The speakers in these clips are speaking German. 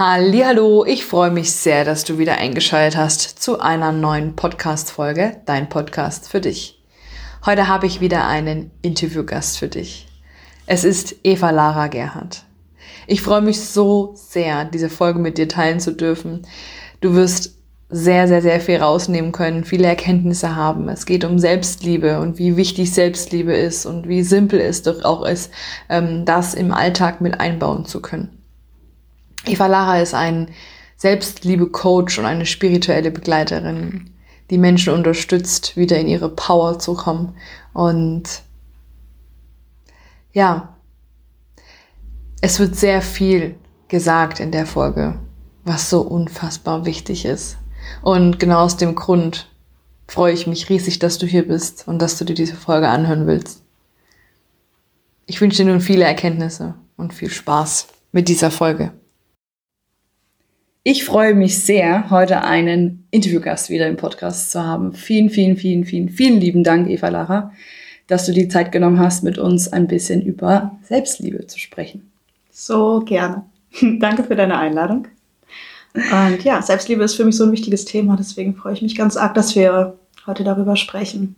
Hallo, ich freue mich sehr, dass du wieder eingeschaltet hast zu einer neuen Podcast Folge, dein Podcast für dich. Heute habe ich wieder einen Interviewgast für dich. Es ist Eva Lara Gerhardt. Ich freue mich so sehr, diese Folge mit dir teilen zu dürfen. Du wirst sehr, sehr, sehr viel rausnehmen können, viele Erkenntnisse haben. Es geht um Selbstliebe und wie wichtig Selbstliebe ist und wie simpel es doch auch ist, ähm, das im Alltag mit einbauen zu können. Eva Lara ist ein Selbstliebe-Coach und eine spirituelle Begleiterin, die Menschen unterstützt, wieder in ihre Power zu kommen. Und ja, es wird sehr viel gesagt in der Folge, was so unfassbar wichtig ist. Und genau aus dem Grund freue ich mich riesig, dass du hier bist und dass du dir diese Folge anhören willst. Ich wünsche dir nun viele Erkenntnisse und viel Spaß mit dieser Folge. Ich freue mich sehr, heute einen Interviewgast wieder im Podcast zu haben. Vielen, vielen, vielen, vielen, vielen lieben Dank, Eva Lara, dass du die Zeit genommen hast, mit uns ein bisschen über Selbstliebe zu sprechen. So gerne. Danke für deine Einladung. Und ja, Selbstliebe ist für mich so ein wichtiges Thema, deswegen freue ich mich ganz arg, dass wir heute darüber sprechen.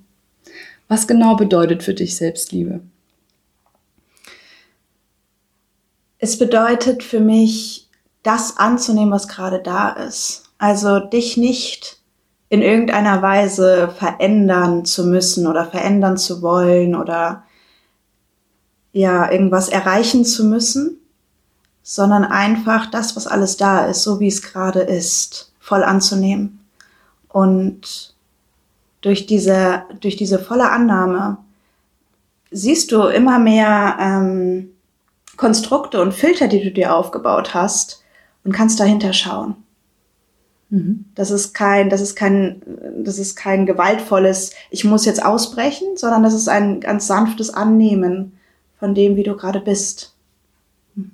Was genau bedeutet für dich Selbstliebe? Es bedeutet für mich, das anzunehmen, was gerade da ist. Also dich nicht in irgendeiner Weise verändern zu müssen oder verändern zu wollen oder ja, irgendwas erreichen zu müssen, sondern einfach das, was alles da ist, so wie es gerade ist, voll anzunehmen. Und durch diese, durch diese volle Annahme siehst du immer mehr ähm, Konstrukte und Filter, die du dir aufgebaut hast, und kannst dahinter schauen. Mhm. Das ist kein, das ist kein, das ist kein gewaltvolles, ich muss jetzt ausbrechen, sondern das ist ein ganz sanftes Annehmen von dem, wie du gerade bist. Mhm.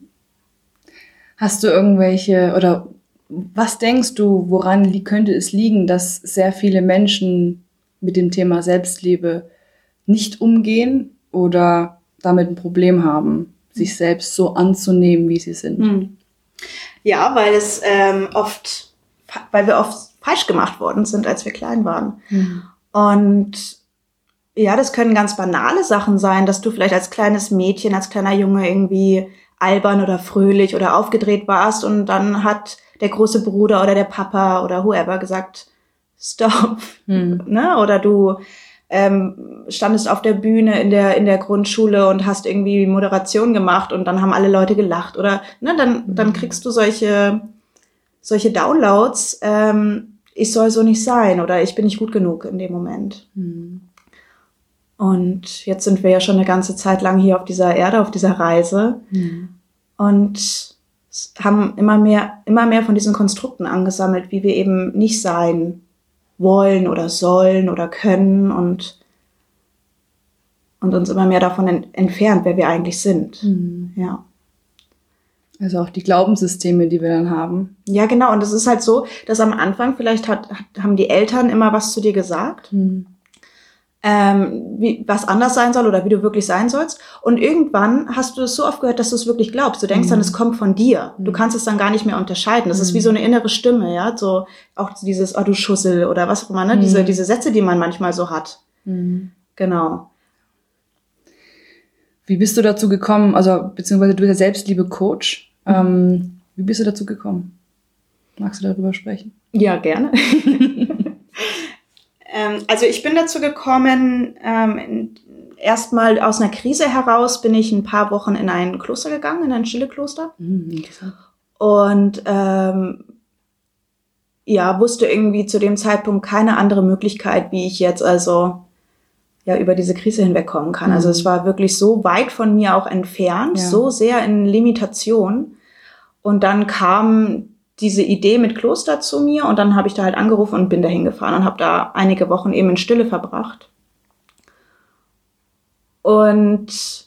Hast du irgendwelche oder was denkst du, woran könnte es liegen, dass sehr viele Menschen mit dem Thema Selbstliebe nicht umgehen oder damit ein Problem haben, sich selbst so anzunehmen, wie sie sind? Mhm. Ja, weil es ähm, oft, weil wir oft falsch gemacht worden sind, als wir klein waren. Mhm. Und ja, das können ganz banale Sachen sein, dass du vielleicht als kleines Mädchen, als kleiner Junge irgendwie albern oder fröhlich oder aufgedreht warst und dann hat der große Bruder oder der Papa oder whoever gesagt, stop. Mhm. Ne? Oder du ähm, standest auf der Bühne in der, in der Grundschule und hast irgendwie Moderation gemacht und dann haben alle Leute gelacht oder ne, dann, dann mhm. kriegst du solche, solche Downloads, ähm, ich soll so nicht sein oder ich bin nicht gut genug in dem Moment. Mhm. Und jetzt sind wir ja schon eine ganze Zeit lang hier auf dieser Erde, auf dieser Reise mhm. und haben immer mehr, immer mehr von diesen Konstrukten angesammelt, wie wir eben nicht sein wollen oder sollen oder können und, und uns immer mehr davon entfernt, wer wir eigentlich sind. Mhm. Ja. Also auch die Glaubenssysteme, die wir dann haben. Ja, genau. Und es ist halt so, dass am Anfang vielleicht hat, haben die Eltern immer was zu dir gesagt. Mhm ähm, wie, was anders sein soll oder wie du wirklich sein sollst. Und irgendwann hast du es so oft gehört, dass du es wirklich glaubst. Du denkst mhm. dann, es kommt von dir. Du mhm. kannst es dann gar nicht mehr unterscheiden. Das mhm. ist wie so eine innere Stimme, ja. So auch dieses, oh du Schussel oder was auch immer, ne? Diese, mhm. diese Sätze, die man manchmal so hat. Mhm. Genau. Wie bist du dazu gekommen? Also, beziehungsweise du bist ja Selbstliebe-Coach. Mhm. Ähm, wie bist du dazu gekommen? Magst du darüber sprechen? Ja, gerne. Ähm, also ich bin dazu gekommen, ähm, erstmal aus einer Krise heraus bin ich ein paar Wochen in ein Kloster gegangen, in ein Stille-Kloster. Mhm, und ähm, ja, wusste irgendwie zu dem Zeitpunkt keine andere Möglichkeit, wie ich jetzt also ja über diese Krise hinwegkommen kann. Also mhm. Also es war wirklich so weit von mir auch entfernt, ja. so sehr in Limitation. Und dann kam diese Idee mit Kloster zu mir und dann habe ich da halt angerufen und bin da hingefahren und habe da einige Wochen eben in Stille verbracht. Und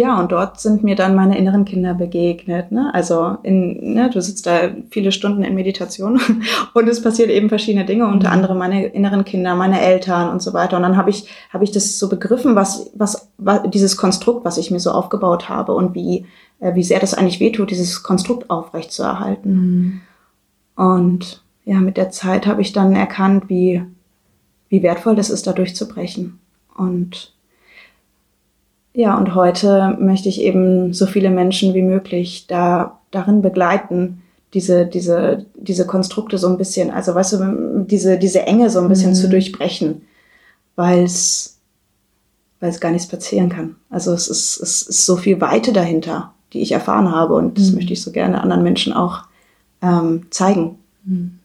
ja, und dort sind mir dann meine inneren Kinder begegnet. Ne? Also in, ne, du sitzt da viele Stunden in Meditation und es passiert eben verschiedene Dinge, unter mhm. anderem meine inneren Kinder, meine Eltern und so weiter. Und dann habe ich, habe ich das so begriffen, was, was, was dieses Konstrukt, was ich mir so aufgebaut habe und wie, äh, wie sehr das eigentlich wehtut, dieses Konstrukt aufrecht zu erhalten. Mhm. Und ja, mit der Zeit habe ich dann erkannt, wie, wie wertvoll das ist, da durchzubrechen. Und ja, und heute möchte ich eben so viele Menschen wie möglich da darin begleiten, diese, diese, diese Konstrukte so ein bisschen, also weißt du, diese, diese Enge so ein bisschen mhm. zu durchbrechen, weil es, weil es gar nichts passieren kann. Also es ist, es ist so viel Weite dahinter, die ich erfahren habe und das mhm. möchte ich so gerne anderen Menschen auch ähm, zeigen. Mhm.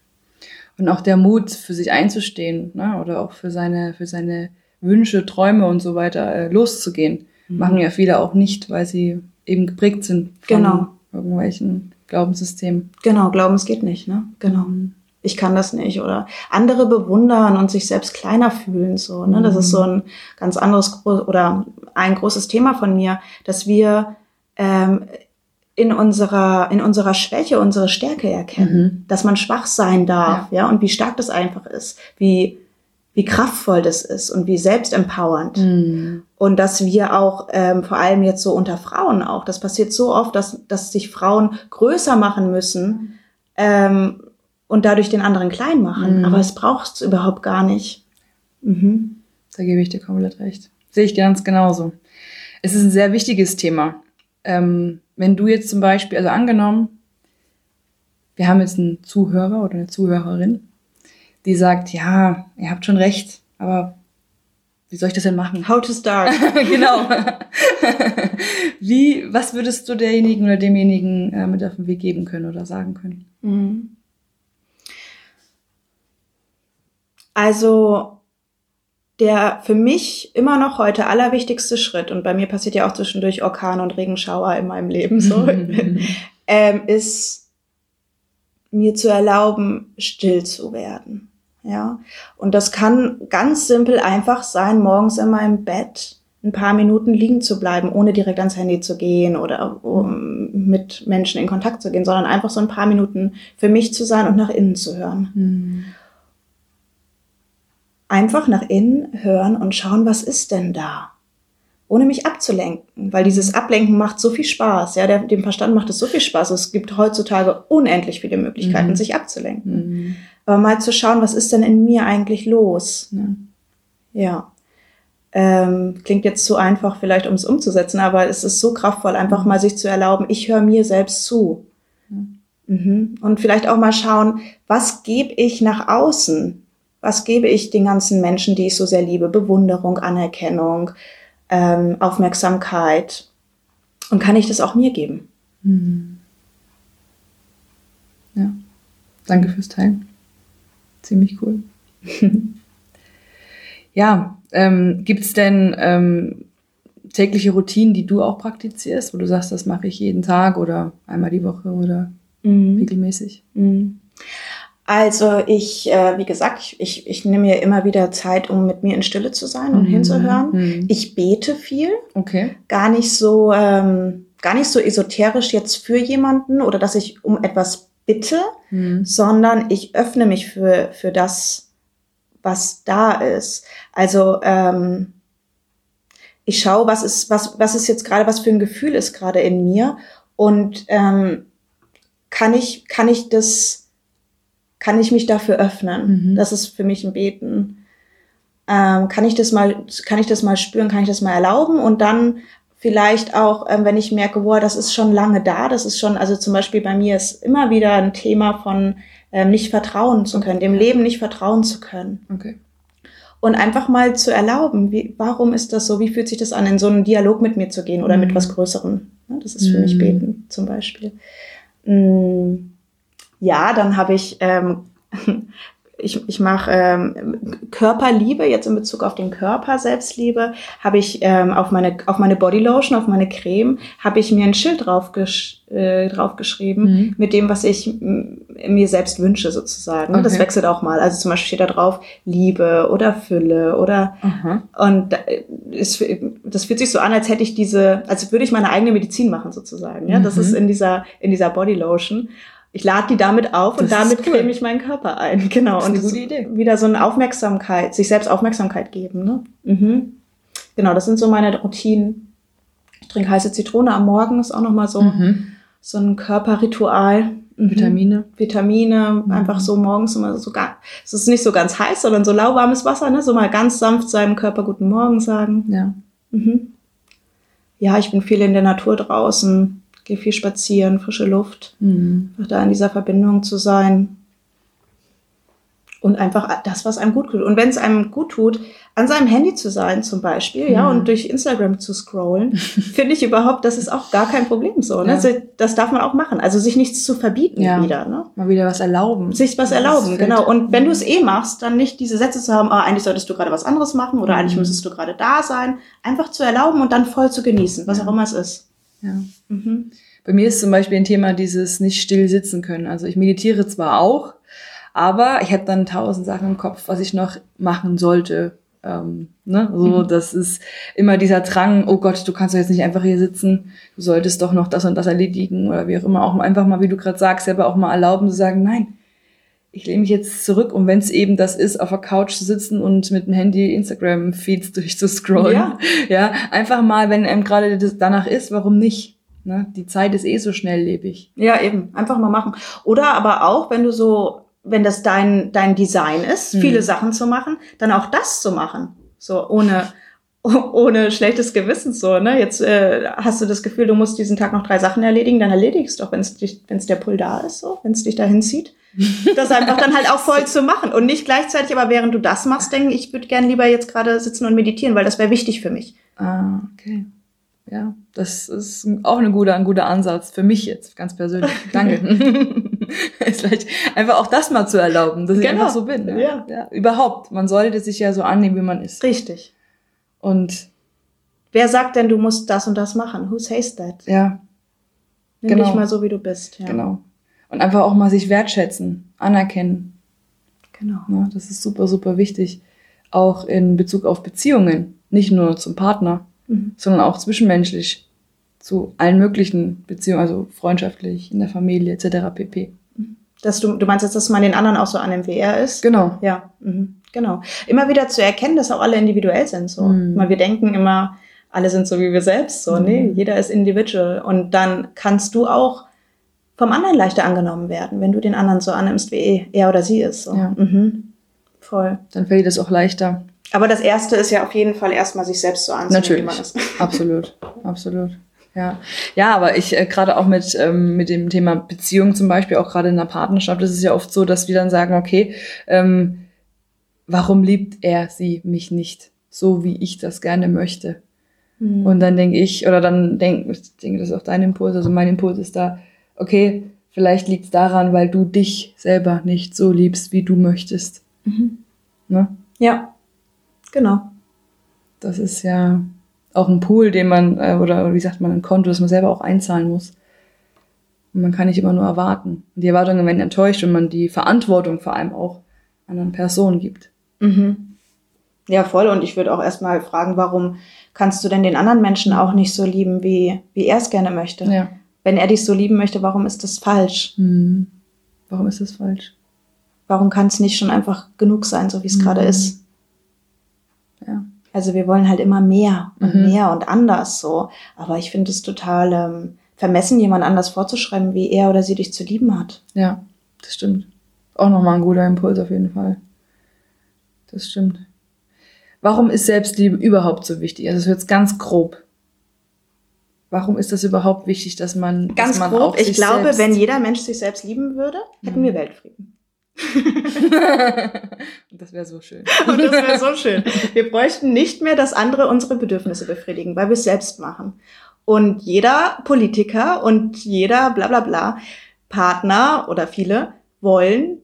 Und auch der Mut, für sich einzustehen, ne? oder auch für seine, für seine Wünsche, Träume und so weiter äh, loszugehen. Mhm. Machen ja viele auch nicht, weil sie eben geprägt sind von genau. irgendwelchen Glaubenssystemen. Genau, Glauben, es geht nicht, ne? Genau. Mhm. Ich kann das nicht. Oder andere bewundern und sich selbst kleiner fühlen, so, ne? Das ist so ein ganz anderes oder ein großes Thema von mir, dass wir ähm, in unserer, in unserer Schwäche unsere Stärke erkennen, mhm. dass man schwach sein darf, ja. ja, und wie stark das einfach ist, wie, wie kraftvoll das ist und wie selbstempowernd. Mhm. Und dass wir auch, ähm, vor allem jetzt so unter Frauen auch, das passiert so oft, dass, dass sich Frauen größer machen müssen ähm, und dadurch den anderen klein machen. Mhm. Aber es braucht es überhaupt gar nicht. Mhm. Da gebe ich dir komplett recht. Sehe ich ganz genauso. Es ist ein sehr wichtiges Thema. Ähm, wenn du jetzt zum Beispiel, also angenommen, wir haben jetzt einen Zuhörer oder eine Zuhörerin, die sagt, ja, ihr habt schon recht, aber wie soll ich das denn machen? How to start. genau. wie, was würdest du derjenigen oder demjenigen äh, mit auf den Weg geben können oder sagen können? Mhm. Also der für mich immer noch heute allerwichtigste Schritt, und bei mir passiert ja auch zwischendurch Orkan und Regenschauer in meinem Leben so, ähm, ist mir zu erlauben, still zu werden. Ja, und das kann ganz simpel einfach sein, morgens in meinem Bett ein paar Minuten liegen zu bleiben, ohne direkt ans Handy zu gehen oder um mit Menschen in Kontakt zu gehen, sondern einfach so ein paar Minuten für mich zu sein und nach innen zu hören. Mhm. Einfach nach innen hören und schauen, was ist denn da? Ohne mich abzulenken, weil dieses Ablenken macht so viel Spaß. Ja, der, dem Verstand macht es so viel Spaß. Es gibt heutzutage unendlich viele Möglichkeiten, mhm. sich abzulenken. Mhm. Aber mal zu schauen, was ist denn in mir eigentlich los? Ne? Ja. Ähm, klingt jetzt zu einfach vielleicht, um es umzusetzen, aber es ist so kraftvoll, einfach mal sich zu erlauben, ich höre mir selbst zu. Mhm. Und vielleicht auch mal schauen, was gebe ich nach außen? Was gebe ich den ganzen Menschen, die ich so sehr liebe? Bewunderung, Anerkennung, ähm, Aufmerksamkeit. Und kann ich das auch mir geben? Mhm. Ja, danke fürs Teilen. Ziemlich cool. ja, ähm, gibt es denn ähm, tägliche Routinen, die du auch praktizierst, wo du sagst, das mache ich jeden Tag oder einmal die Woche oder mhm. regelmäßig? Mhm. Also ich, äh, wie gesagt, ich, ich, ich nehme mir immer wieder Zeit, um mit mir in Stille zu sein und mhm. hinzuhören. Mhm. Ich bete viel. Okay. Gar nicht so, ähm, gar nicht so esoterisch jetzt für jemanden oder dass ich um etwas bitte, mhm. sondern ich öffne mich für, für das, was da ist. Also ähm, ich schaue, was ist, was, was ist jetzt gerade, was für ein Gefühl ist gerade in mir und ähm, kann ich, kann ich das, kann ich mich dafür öffnen? Mhm. Das ist für mich ein Beten. Ähm, kann ich das mal, kann ich das mal spüren, kann ich das mal erlauben und dann vielleicht auch, ähm, wenn ich merke, boah, das ist schon lange da, das ist schon, also zum Beispiel bei mir ist immer wieder ein Thema von ähm, nicht vertrauen zu können, dem Leben nicht vertrauen zu können. Okay. Und einfach mal zu erlauben, wie, warum ist das so, wie fühlt sich das an, in so einen Dialog mit mir zu gehen oder mhm. mit was Größerem. Das ist für mhm. mich Beten zum Beispiel. Mm, ja, dann habe ich ähm, ich, ich mache ähm, Körperliebe, jetzt in Bezug auf den Körper, Selbstliebe, habe ich ähm, auf meine auf meine Bodylotion, auf meine Creme, habe ich mir ein Schild draufgesch äh, draufgeschrieben Mhm. mit dem, was ich mir selbst wünsche sozusagen. Das Okay. wechselt auch mal. Also zum Beispiel steht da drauf Liebe oder Fülle oder Aha. und da- es, das fühlt sich so an, als hätte ich diese, als würde ich meine eigene Medizin machen sozusagen. Ja, das Mhm. ist in dieser in dieser Bodylotion. Ich lade die damit auf und Das ist damit cool. creme ich meinen Körper ein. Genau. Das ist und eine gute Idee. Wieder so eine Aufmerksamkeit, sich selbst Aufmerksamkeit geben. Ne? Mhm. Genau, das sind so meine Routinen. Ich trinke heiße Zitrone am Morgen, ist auch nochmal so, Mhm. so ein Körperritual. Mhm. Vitamine. Vitamine, Mhm. einfach so morgens immer so gar, es ist nicht so ganz heiß, sondern so lauwarmes Wasser, ne? So mal ganz sanft seinem Körper guten Morgen sagen. Ja. Mhm. Ja, ich bin viel in der Natur draußen, gehe viel spazieren, frische Luft, Mhm. einfach da in dieser Verbindung zu sein. Und einfach das, was einem gut tut. Und wenn es einem gut tut, an seinem Handy zu sein zum Beispiel, ja, Mhm. und durch Instagram zu scrollen, finde ich überhaupt, das ist auch gar kein Problem so. Ne? Ja. Also, Das darf man auch machen. Also sich nichts zu verbieten Ja. wieder. Ne? Mal wieder was erlauben. sich was erlauben, genau. Und wenn du es eh machst, dann nicht diese Sätze zu haben, ah, eigentlich solltest du gerade was anderes machen oder eigentlich Mhm. müsstest du gerade da sein. Einfach zu erlauben und dann voll zu genießen, was Ja. auch immer es ist. Ja. Mhm. Bei mir ist zum Beispiel ein Thema dieses nicht still sitzen können. Also ich meditiere zwar auch, aber ich habe dann tausend Sachen im Kopf, was ich noch machen sollte. Ähm, ne? So, Mhm. das ist immer dieser Drang, oh Gott, du kannst doch jetzt nicht einfach hier sitzen, du solltest doch noch das und das erledigen oder wie auch immer. Auch einfach mal, wie du gerade sagst, selber auch mal erlauben zu sagen, nein, ich lehne mich jetzt zurück und wenn es eben das ist, auf der Couch zu sitzen und mit dem Handy Instagram-Feeds durchzuscrollen. Ja. ja, einfach mal, wenn einem gerade das danach ist, warum nicht? Ne? Die Zeit ist eh so schnelllebig. Ja, eben. Einfach mal machen. Oder aber auch, wenn du so, wenn das dein, dein Design ist, Mhm. viele Sachen zu machen, dann auch das zu machen. So, ohne, ohne schlechtes Gewissen so, ne? Jetzt äh, hast du das Gefühl, du musst diesen Tag noch drei Sachen erledigen, dann erledigst doch, wenn es dich, wenn es der Pull da ist, so, wenn es dich dahin zieht. Das einfach dann halt auch voll zu machen und nicht gleichzeitig, aber während du das machst, denken, ich würde gern lieber jetzt gerade sitzen und meditieren, weil das wäre wichtig für mich. Ah, okay. Ja, das ist auch ein guter, ein guter Ansatz für mich jetzt, ganz persönlich. Danke. ist vielleicht einfach auch das mal zu erlauben, dass ich Genau. einfach so bin. Ja. Ja. ja. Überhaupt. Man sollte sich ja so annehmen, wie man ist. Richtig. Und Wer sagt denn, du musst das und das machen? Who says that? ja, Nimm Genau. dich mal so, wie du bist. Ja. genau. Und einfach auch mal sich wertschätzen, anerkennen. Genau. Ne? Das ist super, super wichtig. Auch in Bezug auf Beziehungen. Nicht nur zum Partner, Mhm. sondern auch zwischenmenschlich. Zu allen möglichen Beziehungen, also freundschaftlich, in der Familie etc. pp. Dass du, du meinst jetzt, dass man den anderen auch so annimmt, wie er ist? Genau. Ja, mhm. Genau. Immer wieder zu erkennen, dass auch alle individuell sind. So. Mhm. Weil wir denken immer, alle sind so wie wir selbst. So, Mhm. nee, jeder ist individual. Und dann kannst du auch vom anderen leichter angenommen werden, wenn du den anderen so annimmst, wie er oder sie ist. So. Ja. Mhm. Voll. Dann fällt es auch leichter. Aber das Erste ist ja auf jeden Fall erstmal sich selbst so anzunehmen, wie Natürlich. man ist. Absolut. Absolut. Ja. Ja, aber ich äh, gerade auch mit, ähm, mit dem Thema Beziehung zum Beispiel, auch gerade in einer Partnerschaft, ist es ja oft so, dass wir dann sagen, okay, ähm, warum liebt er sie mich nicht so, wie ich das gerne möchte? Mhm. Und dann denke ich, oder dann denke ich denke, das ist auch dein Impuls, also mein Impuls ist da, okay, vielleicht liegt es daran, weil du dich selber nicht so liebst, wie du möchtest. Mhm. Ne? Ja, genau. Das ist ja auch ein Pool, den man, äh, oder wie sagt man, ein Konto, das man selber auch einzahlen muss. Und man kann nicht immer nur erwarten. Und die Erwartungen werden enttäuscht, wenn man die Verantwortung vor allem auch anderen Personen gibt. Mhm. Ja, voll. Und ich würde auch erstmal fragen, warum kannst du denn den anderen Menschen auch nicht so lieben, wie, wie er es gerne möchte? Ja. Wenn er dich so lieben möchte, warum ist das falsch? Hm. Warum ist das falsch? Warum kann es nicht schon einfach genug sein, so wie es Mhm. gerade ist? Ja. Also wir wollen halt immer mehr und Mhm. mehr und anders so. Aber ich finde es total ähm, vermessen, jemand anders vorzuschreiben, wie er oder sie dich zu lieben hat. Ja, das stimmt. Auch nochmal ein guter Impuls auf jeden Fall. Das stimmt. Warum ist Selbstliebe überhaupt so wichtig? Also es wird jetzt ganz grob. Warum ist das überhaupt wichtig, dass man Ganz dass man grob, auch ich glaube, wenn jeder Mensch sich selbst lieben würde, hätten Mhm. wir Weltfrieden. das wäre so schön. Und das wäre so schön. Wir bräuchten nicht mehr, dass andere unsere Bedürfnisse befriedigen, weil wir es selbst machen. Und jeder Politiker und jeder bla bla bla Partner oder viele wollen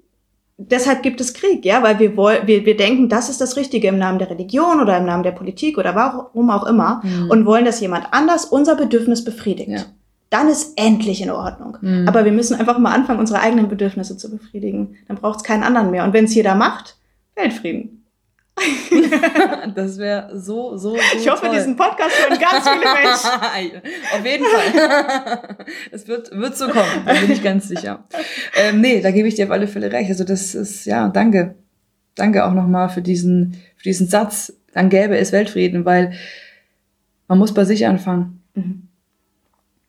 deshalb gibt es Krieg, ja, weil wir, wollen, wir, wir denken, das ist das Richtige im Namen der Religion oder im Namen der Politik oder warum auch immer Mhm. und wollen, dass jemand anders unser Bedürfnis befriedigt. Ja. Dann ist endlich in Ordnung. Mhm. Aber wir müssen einfach mal anfangen, unsere eigenen Bedürfnisse zu befriedigen. Dann braucht es keinen anderen mehr. Und wenn es jeder macht, Weltfrieden. das wäre so, so, so Ich hoffe, toll. diesen Podcast hören ganz viele Menschen. Auf jeden Fall. Es wird, wird so kommen, da bin ich ganz sicher. Ähm, nee, da gebe ich dir auf alle Fälle recht. Also das ist, ja, danke. Danke auch nochmal für diesen, für diesen Satz. Dann gäbe es Weltfrieden, weil man muss bei sich anfangen.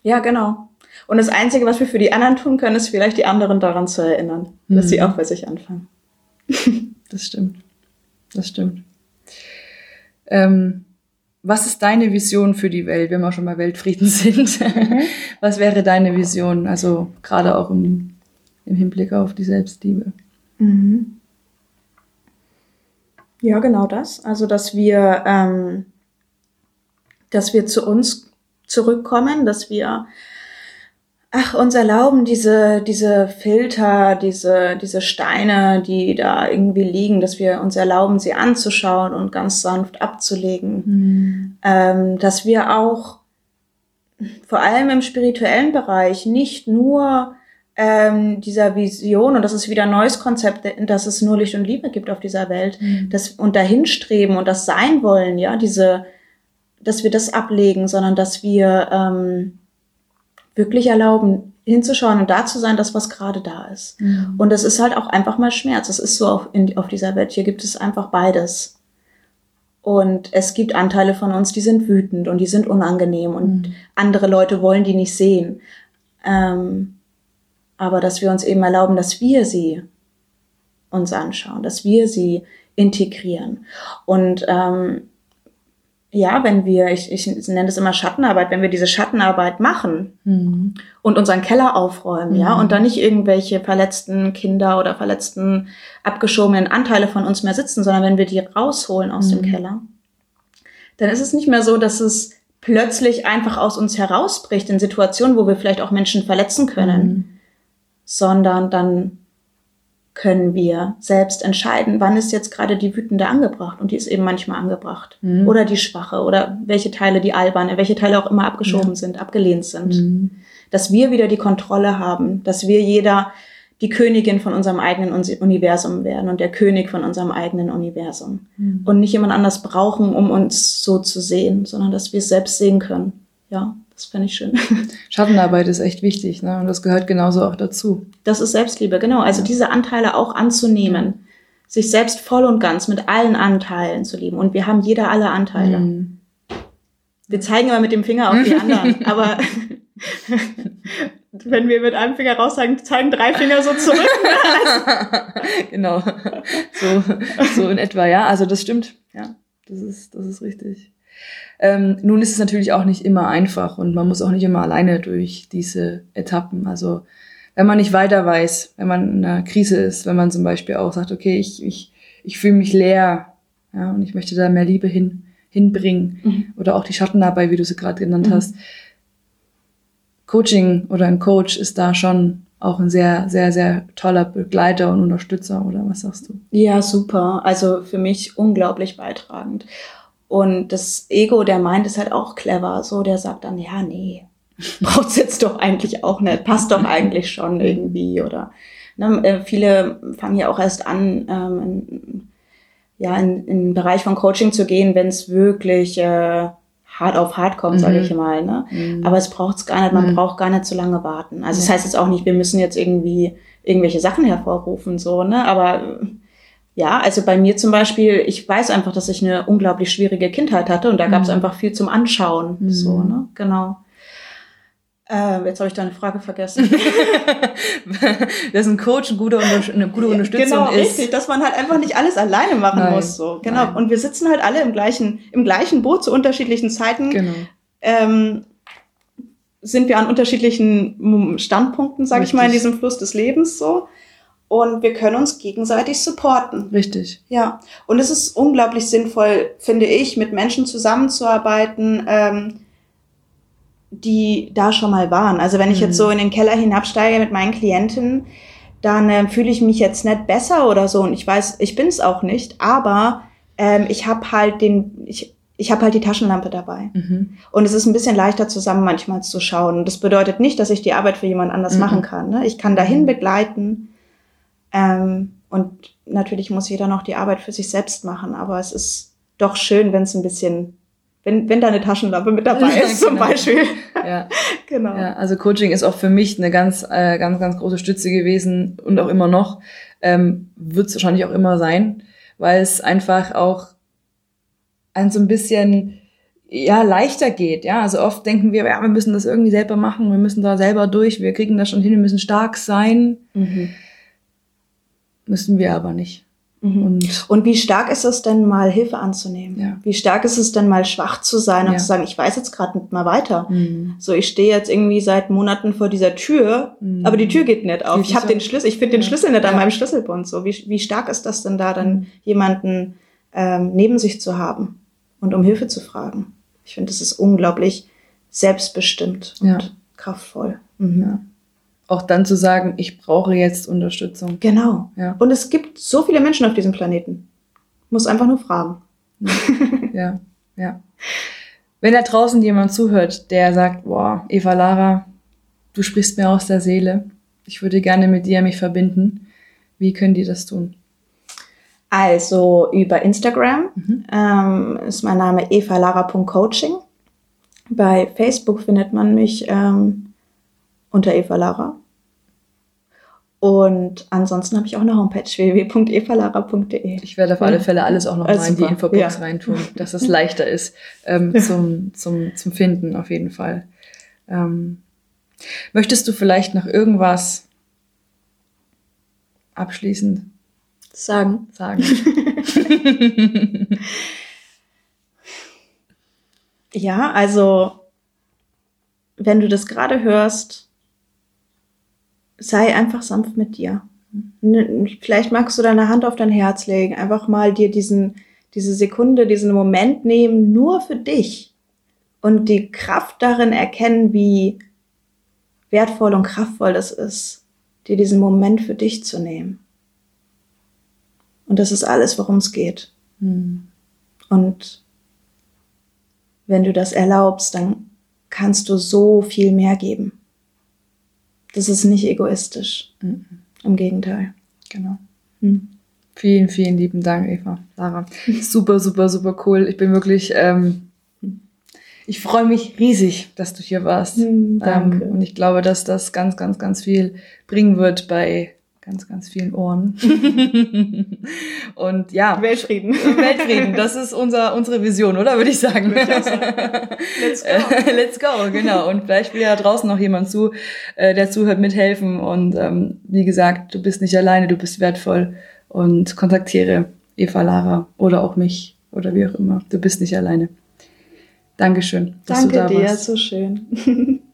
Ja, genau. Und das Einzige, was wir für die anderen tun können, ist vielleicht die anderen daran zu erinnern, dass Mhm. sie auch bei sich anfangen. Das stimmt. Das stimmt. Ähm, was ist deine Vision für die Welt, wenn wir schon mal Weltfrieden sind? Was wäre deine Vision? Also gerade auch im, im Hinblick auf die Selbstliebe. Mhm. Ja, genau das. Also, dass wir, ähm, dass wir zu uns zurückkommen, dass wir ach, uns erlauben, diese, diese Filter, diese, diese Steine, die da irgendwie liegen, dass wir uns erlauben, sie anzuschauen und ganz sanft abzulegen. Ähm, dass wir auch vor allem im spirituellen Bereich nicht nur ähm, dieser Vision, und das ist wieder ein neues Konzept, dass es nur Licht und Liebe gibt auf dieser Welt, das und dahin streben und das sein wollen, ja, diese, dass wir das ablegen, sondern dass wir ähm, wirklich erlauben, hinzuschauen und da zu sein, das, was gerade da ist. Mhm. Und das ist halt auch einfach mal Schmerz. Es ist so auf, in, auf dieser Welt. Hier gibt es einfach beides. Und es gibt Anteile von uns, die sind wütend und die sind unangenehm und Mhm. andere Leute wollen die nicht sehen. Ähm, aber dass wir uns eben erlauben, dass wir sie uns anschauen, dass wir sie integrieren. Und ähm, ja, wenn wir, ich, ich nenne das immer Schattenarbeit, wenn wir diese Schattenarbeit machen, Mhm. und unseren Keller aufräumen, ja, Mhm. und da nicht irgendwelche verletzten Kinder oder verletzten, abgeschobenen Anteile von uns mehr sitzen, sondern wenn wir die rausholen aus dem Mhm. Keller, dann ist es nicht mehr so, dass es plötzlich einfach aus uns herausbricht in Situationen, wo wir vielleicht auch Menschen verletzen können, Mhm. sondern dann können wir selbst entscheiden, wann ist jetzt gerade die wütende angebracht und die ist eben manchmal angebracht. Mhm. Oder die schwache oder welche Teile die alberne, welche Teile auch immer abgeschoben Ja. sind, abgelehnt sind Mhm. dass wir wieder die Kontrolle haben, dass wir jeder die Königin von unserem eigenen Universum werden und der König von unserem eigenen Universum. Mhm. Und nicht jemand anders brauchen, um uns so zu sehen, sondern dass wir es selbst sehen können. Ja, das finde ich schön. Schattenarbeit ist echt wichtig, ne? Und das gehört genauso auch dazu. Das ist Selbstliebe, genau. Also Ja. diese Anteile auch anzunehmen, sich selbst voll und ganz mit allen Anteilen zu lieben. Und wir haben jeder alle Anteile. Mhm. Wir zeigen immer mit dem Finger auf die anderen, aber wenn wir mit einem Finger raus sagen, zeigen drei Finger so zurück. genau. So, so in etwa, ja. Also das stimmt. Ja, das ist, das ist richtig. Ähm, nun ist es natürlich auch nicht immer einfach und man muss auch nicht immer alleine durch diese Etappen. Also wenn man nicht weiter weiß, wenn man in einer Krise ist, wenn man zum Beispiel auch sagt, okay, ich, ich, ich fühle mich leer, ja, und ich möchte da mehr Liebe hin, hinbringen. Mhm. Oder auch die Schattenarbeit, wie du sie gerade genannt Mhm. hast. Coaching oder ein Coach ist da schon auch ein sehr, sehr, sehr toller Begleiter und Unterstützer, oder was sagst du? Ja, super. Also für mich unglaublich beitragend. Und das Ego, der meint, ist halt auch clever. So, der sagt dann, ja, nee, braucht's jetzt doch eigentlich auch nicht, passt doch eigentlich schon irgendwie. Oder ne, äh, viele fangen ja auch erst an, ähm, in, ja, in, in den Bereich von Coaching zu gehen, wenn es wirklich äh, hart auf hart kommt, sage Mhm. ich mal. Ne? Mhm. Aber es braucht's gar nicht, man Mhm. braucht gar nicht so lange warten. Also das Ja. heißt jetzt auch nicht, wir müssen jetzt irgendwie irgendwelche Sachen hervorrufen, so, ne? Aber äh, ja, also bei mir zum Beispiel, ich weiß einfach, dass ich eine unglaublich schwierige Kindheit hatte und da gab's Mhm. einfach viel zum Anschauen. Mhm. So, ne? Genau. Äh, jetzt habe ich deine Frage vergessen. dass ein Coach ein guter Unter eine gute Unterstützung genau, ist. richtig, dass man halt einfach nicht alles alleine machen Nein, muss. So. Genau. nein. Und wir sitzen halt alle im gleichen, im gleichen Boot zu unterschiedlichen Zeiten. Genau. ähm, sind wir an unterschiedlichen Standpunkten, sage ich mal, in diesem Fluss des Lebens so. Und wir können uns gegenseitig supporten. Richtig. Ja. Und es ist unglaublich sinnvoll, finde ich, mit Menschen zusammenzuarbeiten, ähm, die da schon mal waren. Also wenn ich Mhm. jetzt so in den Keller hinabsteige mit meinen Klienten, dann äh, fühle ich mich jetzt nicht besser oder so. Und ich weiß, ich bin es auch nicht, aber ähm, ich habe halt den, ich, ich habe halt die Taschenlampe dabei. Mhm. Und es ist ein bisschen leichter zusammen manchmal zu schauen. Das bedeutet nicht, dass ich die Arbeit für jemand anders Mhm. machen kann. Ne? Ich kann dahin begleiten. Ähm, und natürlich muss jeder noch die Arbeit für sich selbst machen. Aber es ist doch schön, wenn es ein bisschen, wenn, wenn da eine Taschenlampe mit dabei ist, zum Genau. Beispiel. Ja. genau. Ja, also Coaching ist auch für mich eine ganz, äh, ganz, ganz große Stütze gewesen und auch immer noch. Ähm, Wird es wahrscheinlich auch immer sein, weil es einfach auch ein so ein bisschen ja leichter geht. Ja, also oft denken wir, ja, wir müssen das irgendwie selber machen, wir müssen da selber durch, wir kriegen das schon hin, wir müssen stark sein. Mhm. Müssen wir aber nicht. Mhm. Und Und wie stark ist es denn mal, Hilfe anzunehmen? Ja. Wie stark ist es denn mal, schwach zu sein und Ja. zu sagen, ich weiß jetzt gerade nicht mal weiter. Mhm. So, ich stehe jetzt irgendwie seit Monaten vor dieser Tür, Mhm. aber die Tür geht nicht auf. Geht Ich habe den. Schlüssel, ich finde den. Schlüssel nicht an meinem Schlüsselbund. So, wie, wie stark ist das denn da, dann Mhm. jemanden ähm, neben sich zu haben und um Hilfe zu fragen? Ich finde, das ist unglaublich selbstbestimmt und kraftvoll. Mhm. Ja. Auch dann zu sagen, ich brauche jetzt Unterstützung. Genau. Ja. Und es gibt so viele Menschen auf diesem Planeten. Muss einfach nur fragen. Ja, ja. Wenn da draußen jemand zuhört, der sagt, boah, Eva Lara, du sprichst mir aus der Seele, ich würde gerne mit dir mich verbinden, wie können die das tun? Also über Instagram Mhm. ähm, ist mein Name evalara.coaching. Bei Facebook findet man mich ähm, unter Eva Lara. Und ansonsten habe ich auch eine Homepage www.evalara.de. Ich werde auf alle Fälle alles auch noch Ah, mal in die. Infobox Ja. reintun, dass es leichter ist ähm, zum, zum, zum Finden auf jeden Fall. Ähm, möchtest du vielleicht noch irgendwas abschließend Sagen. sagen? Ja, also wenn du das gerade hörst, sei einfach sanft mit dir. N- Vielleicht magst du deine Hand auf dein Herz legen, einfach mal dir diesen, diese Sekunde, diesen Moment nehmen, nur für dich und die Kraft darin erkennen, wie wertvoll und kraftvoll das ist, dir diesen Moment für dich zu nehmen. Und das ist alles, worum es geht. Hm. Und wenn du das erlaubst, dann kannst du so viel mehr geben. Das ist nicht egoistisch. Mhm. Im Gegenteil. Genau. Hm. Vielen, vielen lieben Dank, Eva, Lara. Super, super, super cool. Ich bin wirklich, ähm, ich freue mich riesig, dass du hier warst. Hm, danke. Ähm, und ich glaube, dass das ganz, ganz, ganz viel bringen wird bei ganz, ganz vielen Ohren. und ja, Weltfrieden. Weltfrieden, das ist unser, unsere Vision, oder? Würde ich sagen. Let's go. Let's go, genau. Und vielleicht will ja draußen noch jemand zu, äh, der zuhört, mithelfen. Und ähm, wie gesagt, du bist nicht alleine, du bist wertvoll. Und kontaktiere Eva Lara oder auch mich oder wie auch immer. Du bist nicht alleine. Dankeschön, dass Danke du da dir, warst. so schön.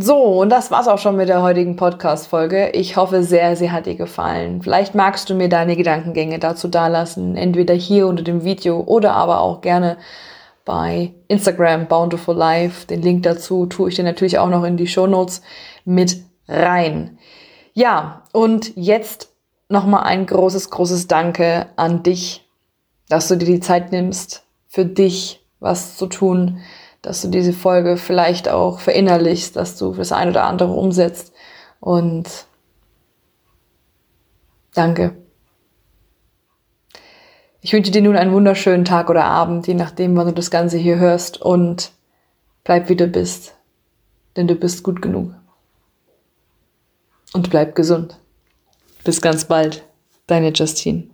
So, und das war's auch schon mit der heutigen Podcast-Folge. Ich hoffe sehr, sie hat dir gefallen. Vielleicht magst du mir deine Gedankengänge dazu dalassen, entweder hier unter dem Video oder aber auch gerne bei Instagram Bountiful Life. Den Link dazu tue ich dir natürlich auch noch in die Show Notes mit rein. Ja, und jetzt nochmal ein großes, großes Danke an dich, dass du dir die Zeit nimmst, für dich was zu tun, dass du diese Folge vielleicht auch verinnerlichst, dass du das ein oder andere umsetzt. Und danke. Ich wünsche dir nun einen wunderschönen Tag oder Abend, je nachdem, wann du das Ganze hier hörst. Und bleib wie du bist, denn du bist gut genug. Und bleib gesund. Bis ganz bald, deine Justine.